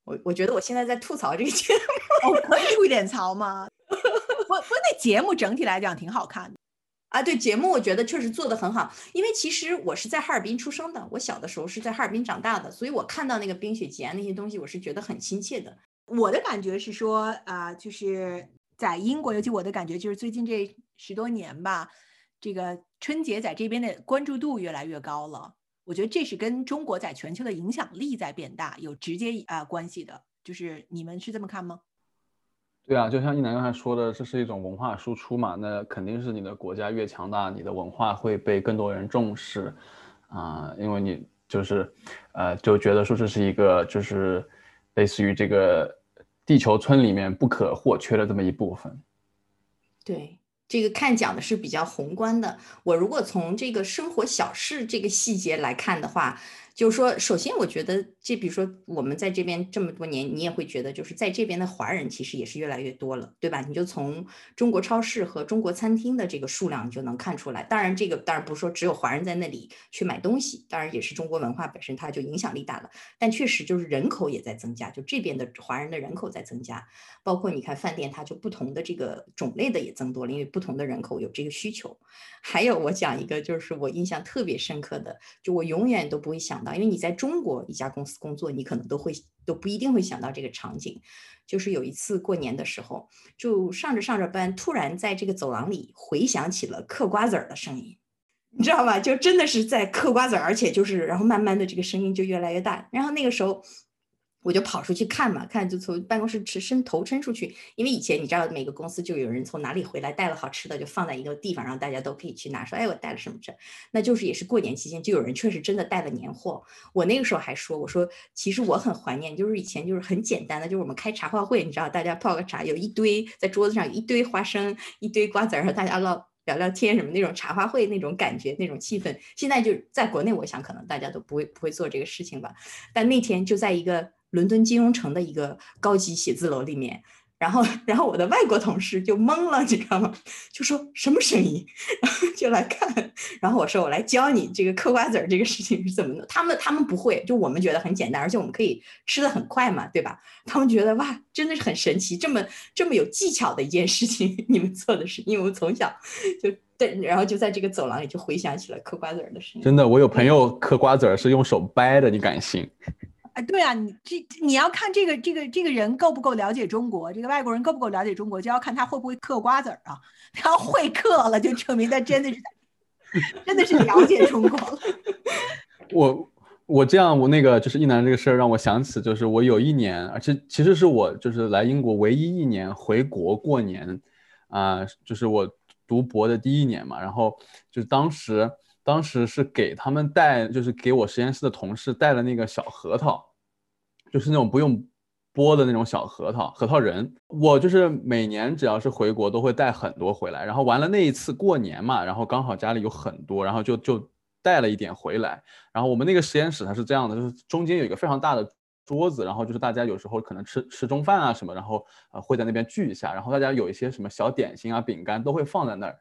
我我觉得我现在在吐槽这个节目，我可以吐一点槽吗？不 不，那节目整体来讲挺好看的啊。对，节目我觉得确实做的很好，因为其实我是在哈尔滨出生的，我小的时候是在哈尔滨长大的，所以我看到那个冰雪节那些东西，我是觉得很亲切的。我的感觉是说啊，就是在英国，尤其我的感觉就是最近这十多年吧。这个春节在这边的关注度越来越高了，我觉得这是跟中国在全球的影响力在变大有直接啊关系的。就是你们是这么看吗？对啊，就像一楠刚才说的，这是一种文化输出嘛，那肯定是你的国家越强大，你的文化会被更多人重视啊，因为你就是呃就觉得说这是一个就是类似于这个地球村里面不可或缺的这么一部分。对。这个看讲的是比较宏观的，我如果从这个生活小事这个细节来看的话。就是说，首先我觉得这，比如说我们在这边这么多年，你也会觉得，就是在这边的华人其实也是越来越多了，对吧？你就从中国超市和中国餐厅的这个数量，你就能看出来。当然，这个当然不是说只有华人在那里去买东西，当然也是中国文化本身它就影响力大了。但确实就是人口也在增加，就这边的华人的人口在增加，包括你看饭店，它就不同的这个种类的也增多了，因为不同的人口有这个需求。还有我讲一个，就是我印象特别深刻的，就我永远都不会想，因为你在中国一家公司工作，你可能都会都不一定会想到这个场景。就是有一次过年的时候，就上着上着班，突然在这个走廊里回响起了嗑瓜子儿的声音，你知道吗？就真的是在嗑瓜子儿，而且就是然后慢慢的这个声音就越来越大，然后那个时候。我就跑出去看嘛，看就从办公室伸伸头伸出去，因为以前你知道每个公司就有人从哪里回来带了好吃的，就放在一个地方，然后大家都可以去拿。说哎，我带了什么这？那就是也是过年期间，就有人确实真的带了年货。我那个时候还说，我说其实我很怀念，就是以前就是很简单的，就是我们开茶话会，你知道，大家泡个茶，有一堆在桌子上一堆花生，一堆瓜子儿，大家唠聊聊天什么那种茶话会那种感觉那种气氛。现在就在国内，我想可能大家都不会不会做这个事情吧。但那天就在一个。伦敦金融城的一个高级写字楼里面，然后，然后我的外国同事就懵了，你知道吗？就说什么声音，然后就来看。然后我说我来教你这个嗑瓜子儿这个事情是怎么的。他们他们不会，就我们觉得很简单，而且我们可以吃的很快嘛，对吧？他们觉得哇，真的是很神奇，这么这么有技巧的一件事情，你们做的是，因为我们从小就对，然后就在这个走廊里就回想起了嗑瓜子儿的声音。真的，我有朋友嗑瓜子儿是用手掰的，你敢信？对啊，你这你要看这个这个这个人够不够了解中国，这个外国人够不够了解中国，就要看他会不会嗑瓜子儿啊。他会嗑了，就证明他真的是真的是了解中国了。我我这样，我那个就是一男这个事儿让我想起，就是我有一年，而且其实是我就是来英国唯一一年回国过年啊，就是我读博的第一年嘛，然后就是当时当时是给他们带，就是给我实验室的同事带了那个小核桃。就是那种不用剥的那种小核桃，核桃仁。我就是每年只要是回国都会带很多回来，然后完了那一次过年嘛，然后刚好家里有很多，然后就就带了一点回来。然后我们那个实验室它是这样的，就是中间有一个非常大的桌子，然后就是大家有时候可能吃吃中饭啊什么，然后呃会在那边聚一下，然后大家有一些什么小点心啊、饼干都会放在那儿。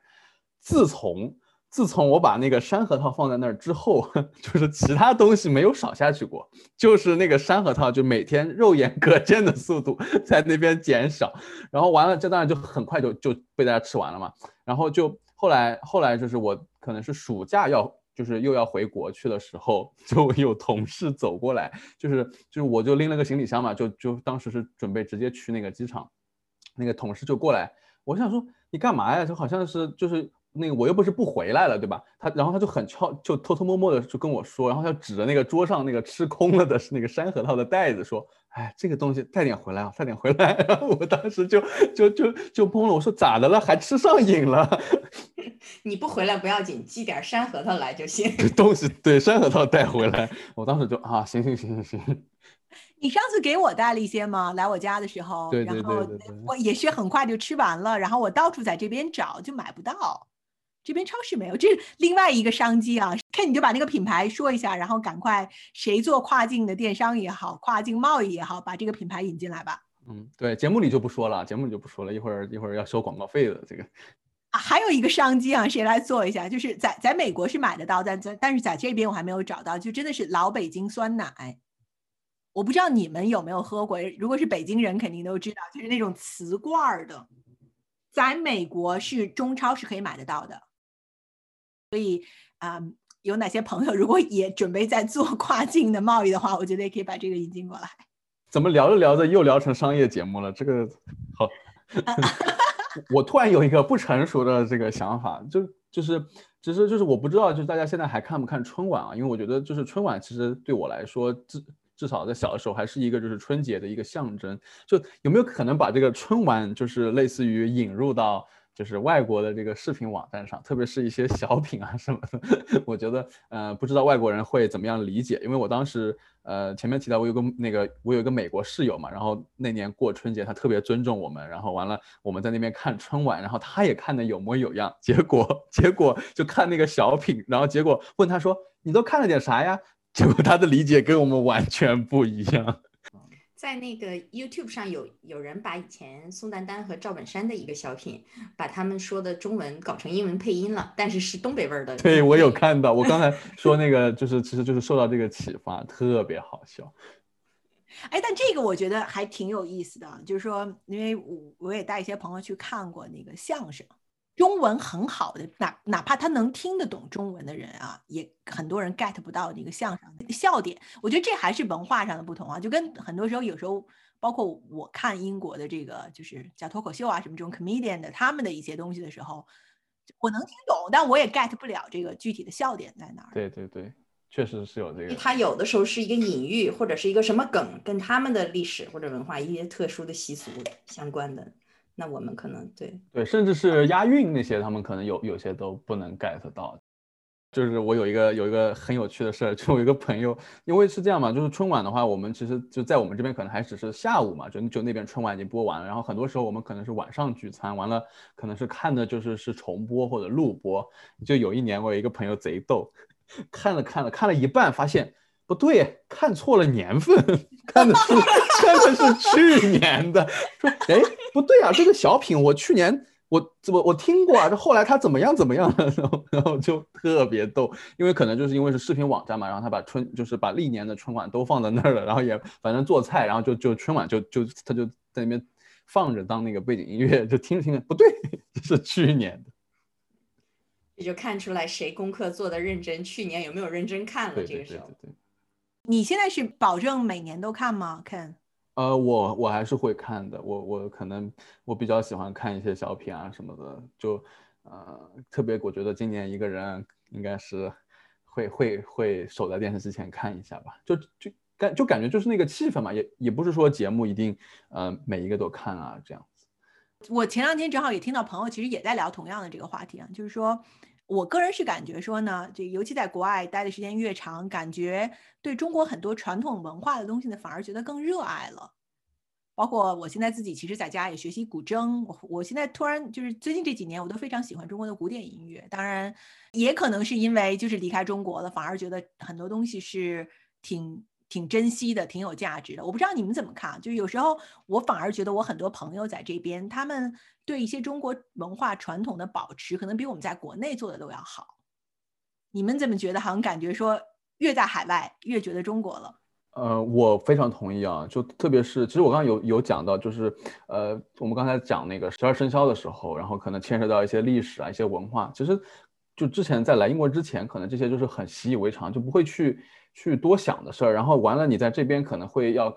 自从自从我把那个山核桃放在那儿之后，就是其他东西没有少下去过，就是那个山核桃就每天肉眼可见的速度 在那边减少，然后完了，这当然就很快就就被大家吃完了嘛。然后就后来后来就是我可能是暑假要就是又要回国去的时候，就有同事走过来，就是就是我就拎了个行李箱嘛，就就当时是准备直接去那个机场，那个同事就过来，我想说你干嘛呀？就好像是就是。那个我又不是不回来了，对吧？他然后他就很悄，就偷偷摸摸的就跟我说，然后他指着那个桌上那个吃空了的是那个山核桃的袋子说：“哎，这个东西带点回来啊，带点回来。” 然后我当时就就就就懵了，我说咋的了？还吃上瘾了？你不回来不要紧，寄点山核桃来就行。东西对山核桃带回来，我当时就啊，行行行行行。你上次给我带了一些吗？来我家的时候，然后我也是很快就吃完了，然后我到处在这边找就买不到。这边超市没有，这是另外一个商机啊！看你就把那个品牌说一下，然后赶快谁做跨境的电商也好，跨境贸易也好，把这个品牌引进来吧。嗯，对，节目里就不说了，节目里就不说了，一会儿一会儿要收广告费的这个。啊，还有一个商机啊，谁来做一下？就是在在美国是买得到，但在但是在这边我还没有找到，就真的是老北京酸奶。我不知道你们有没有喝过，如果是北京人肯定都知道，就是那种瓷罐儿的，在美国是中超是可以买得到的。所以啊，有哪些朋友如果也准备在做跨境的贸易的话，我觉得也可以把这个引进过来。怎么聊着聊着又聊成商业节目了？这个好，我突然有一个不成熟的这个想法，就就是其实就是我不知道，就是大家现在还看不看春晚啊？因为我觉得就是春晚其实对我来说，至至少在小的时候还是一个就是春节的一个象征。就有没有可能把这个春晚就是类似于引入到？就是外国的这个视频网站上，特别是一些小品啊什么的，我觉得，呃，不知道外国人会怎么样理解。因为我当时，呃，前面提到我有个那个，我有一个美国室友嘛，然后那年过春节，他特别尊重我们，然后完了我们在那边看春晚，然后他也看的有模有样，结果结果就看那个小品，然后结果问他说，你都看了点啥呀？结果他的理解跟我们完全不一样。在那个 YouTube 上有有人把以前宋丹丹和赵本山的一个小品，把他们说的中文搞成英文配音了，但是是东北味儿的。对 我有看到，我刚才说那个就是其实就是受到这个启发，特别好笑。哎，但这个我觉得还挺有意思的，就是说，因为我我也带一些朋友去看过那个相声。中文很好的，哪哪怕他能听得懂中文的人啊，也很多人 get 不到那个相声的笑点。我觉得这还是文化上的不同啊，就跟很多时候有时候，包括我看英国的这个就是叫脱口秀啊什么这种 comedian 的他们的一些东西的时候，我能听懂，但我也 get 不了这个具体的笑点在哪儿。对对对，确实是有这个。他有的时候是一个隐喻，或者是一个什么梗，跟他们的历史或者文化一些特殊的习俗相关的。那我们可能对对，甚至是押韵那些，他们可能有有些都不能 get 到。就是我有一个有一个很有趣的事儿，就我一个朋友，因为是这样嘛，就是春晚的话，我们其实就在我们这边可能还只是下午嘛，就就那边春晚已经播完了，然后很多时候我们可能是晚上聚餐，完了可能是看的就是是重播或者录播。就有一年我有一个朋友贼逗，看了看了看了一半，发现。不对，看错了年份，看的是看的是去年的。说，哎，不对啊，这个小品我去年我怎么我听过啊，这后来他怎么样怎么样，然后 然后就特别逗，因为可能就是因为是视频网站嘛，然后他把春就是把历年的春晚都放在那儿了，然后也反正做菜，然后就就春晚就就他就在那边放着当那个背景音乐，就听着听着不对，这是去年的，这就看出来谁功课做的认真，去年有没有认真看了这个时候。你现在是保证每年都看吗？看，呃，我我还是会看的。我我可能我比较喜欢看一些小品啊什么的，就呃特别我觉得今年一个人应该是会会会守在电视机前看一下吧。就就感就感觉就是那个气氛嘛，也也不是说节目一定呃每一个都看啊这样子。我前两天正好也听到朋友其实也在聊同样的这个话题啊，就是说。我个人是感觉说呢，这尤其在国外待的时间越长，感觉对中国很多传统文化的东西呢，反而觉得更热爱了。包括我现在自己其实在家也学习古筝，我我现在突然就是最近这几年我都非常喜欢中国的古典音乐，当然也可能是因为就是离开中国了，反而觉得很多东西是挺挺珍惜的，挺有价值的。我不知道你们怎么看，就是有时候我反而觉得我很多朋友在这边，他们对一些中国文化传统的保持，可能比我们在国内做的都要好。你们怎么觉得？好像感觉说越在海外越觉得中国了。呃，我非常同意啊，就特别是，其实我刚刚有有讲到，就是呃，我们刚才讲那个十二生肖的时候，然后可能牵涉到一些历史啊、一些文化，其实就之前在来英国之前，可能这些就是很习以为常，就不会去去多想的事儿。然后完了，你在这边可能会要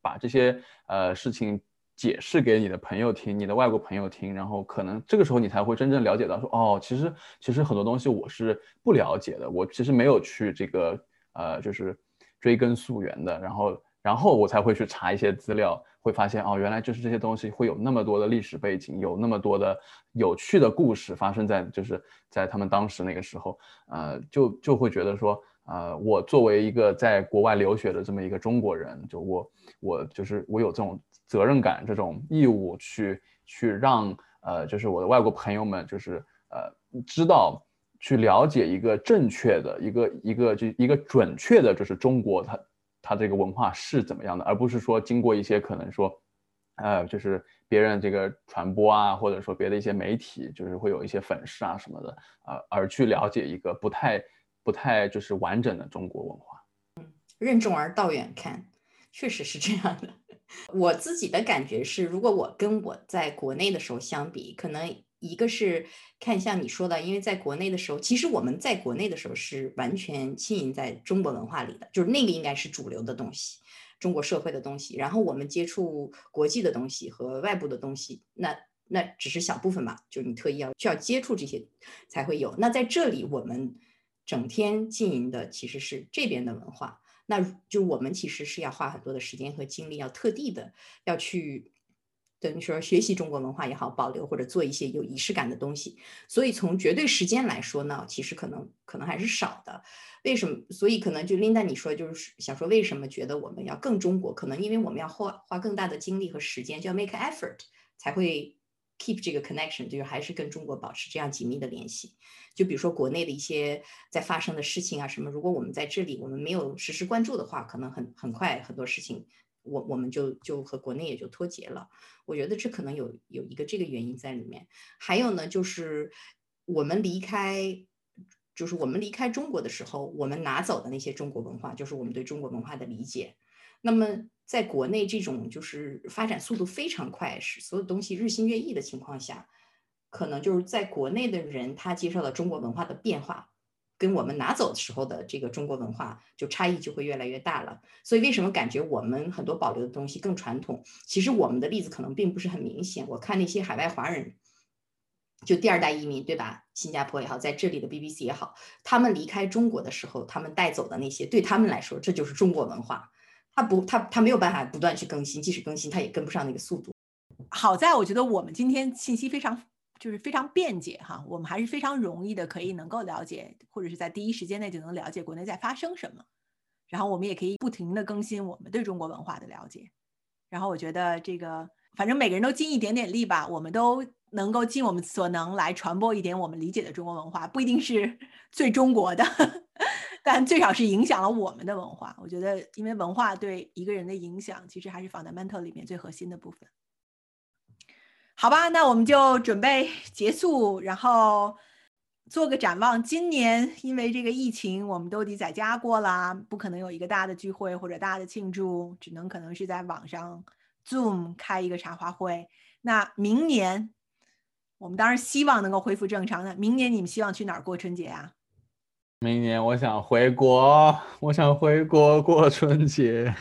把这些呃事情解释给你的朋友听，你的外国朋友听，然后可能这个时候你才会真正了解到说，哦，其实其实很多东西我是不了解的，我其实没有去这个呃，就是。追根溯源的，然后，然后我才会去查一些资料，会发现哦，原来就是这些东西会有那么多的历史背景，有那么多的有趣的故事发生在就是在他们当时那个时候，呃，就就会觉得说，呃，我作为一个在国外留学的这么一个中国人，就我我就是我有这种责任感，这种义务去去让呃，就是我的外国朋友们就是呃知道。去了解一个正确的一个一个就一个准确的，就是中国它它这个文化是怎么样的，而不是说经过一些可能说，呃，就是别人这个传播啊，或者说别的一些媒体，就是会有一些粉饰啊什么的，呃，而去了解一个不太不太就是完整的中国文化。嗯，任重而道远看，确实是这样的。我自己的感觉是，如果我跟我在国内的时候相比，可能。一个是看像你说的，因为在国内的时候，其实我们在国内的时候是完全浸淫在中国文化里的，就是那个应该是主流的东西，中国社会的东西。然后我们接触国际的东西和外部的东西，那那只是小部分嘛，就是你特意要需要接触这些才会有。那在这里，我们整天经营的其实是这边的文化，那就我们其实是要花很多的时间和精力，要特地的要去。等于说学习中国文化也好，保留或者做一些有仪式感的东西，所以从绝对时间来说呢，其实可能可能还是少的。为什么？所以可能就 Linda 你说就是想说为什么觉得我们要更中国？可能因为我们要花花更大的精力和时间，就要 make effort 才会 keep 这个 connection，就是还是跟中国保持这样紧密的联系。就比如说国内的一些在发生的事情啊什么，如果我们在这里我们没有实时关注的话，可能很很快很多事情。我我们就就和国内也就脱节了，我觉得这可能有有一个这个原因在里面。还有呢，就是我们离开，就是我们离开中国的时候，我们拿走的那些中国文化，就是我们对中国文化的理解。那么在国内这种就是发展速度非常快，是所有东西日新月异的情况下，可能就是在国内的人他接受了中国文化的变化。跟我们拿走的时候的这个中国文化就差异就会越来越大了，所以为什么感觉我们很多保留的东西更传统？其实我们的例子可能并不是很明显。我看那些海外华人，就第二代移民，对吧？新加坡也好，在这里的 BBC 也好，他们离开中国的时候，他们带走的那些，对他们来说，这就是中国文化。他不，他他没有办法不断去更新，即使更新，他也跟不上那个速度。好在我觉得我们今天信息非常。就是非常便捷哈，我们还是非常容易的，可以能够了解，或者是在第一时间内就能了解国内在发生什么，然后我们也可以不停的更新我们对中国文化的了解，然后我觉得这个反正每个人都尽一点点力吧，我们都能够尽我们所能来传播一点我们理解的中国文化，不一定是最中国的，但最少是影响了我们的文化。我觉得，因为文化对一个人的影响，其实还是 fundamental 里面最核心的部分。好吧，那我们就准备结束，然后做个展望。今年因为这个疫情，我们都得在家过啦，不可能有一个大的聚会或者大的庆祝，只能可能是在网上 Zoom 开一个茶话会。那明年我们当然希望能够恢复正常的。明年你们希望去哪儿过春节啊？明年我想回国，我想回国过春节。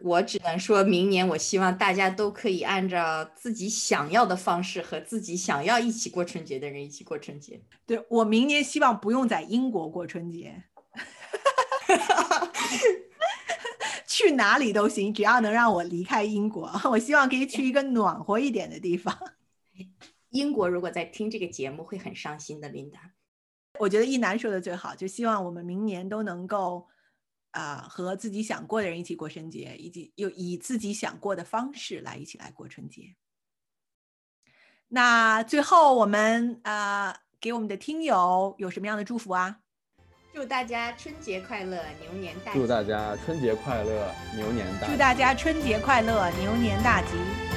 我只能说明年，我希望大家都可以按照自己想要的方式和自己想要一起过春节的人一起过春节。对我明年希望不用在英国过春节，去哪里都行，只要能让我离开英国。我希望可以去一个暖和一点的地方。英国如果在听这个节目会很伤心的，琳达。我觉得一楠说的最好，就希望我们明年都能够。啊、和自己想过的人一起过春节，以及有以自己想过的方式来一起来过春节。那最后我们啊、给我们的听友有什么样的祝福啊？祝大家春节快乐，牛年大吉！祝大家春节快乐，牛年大吉！祝大家春节快乐，牛年大吉！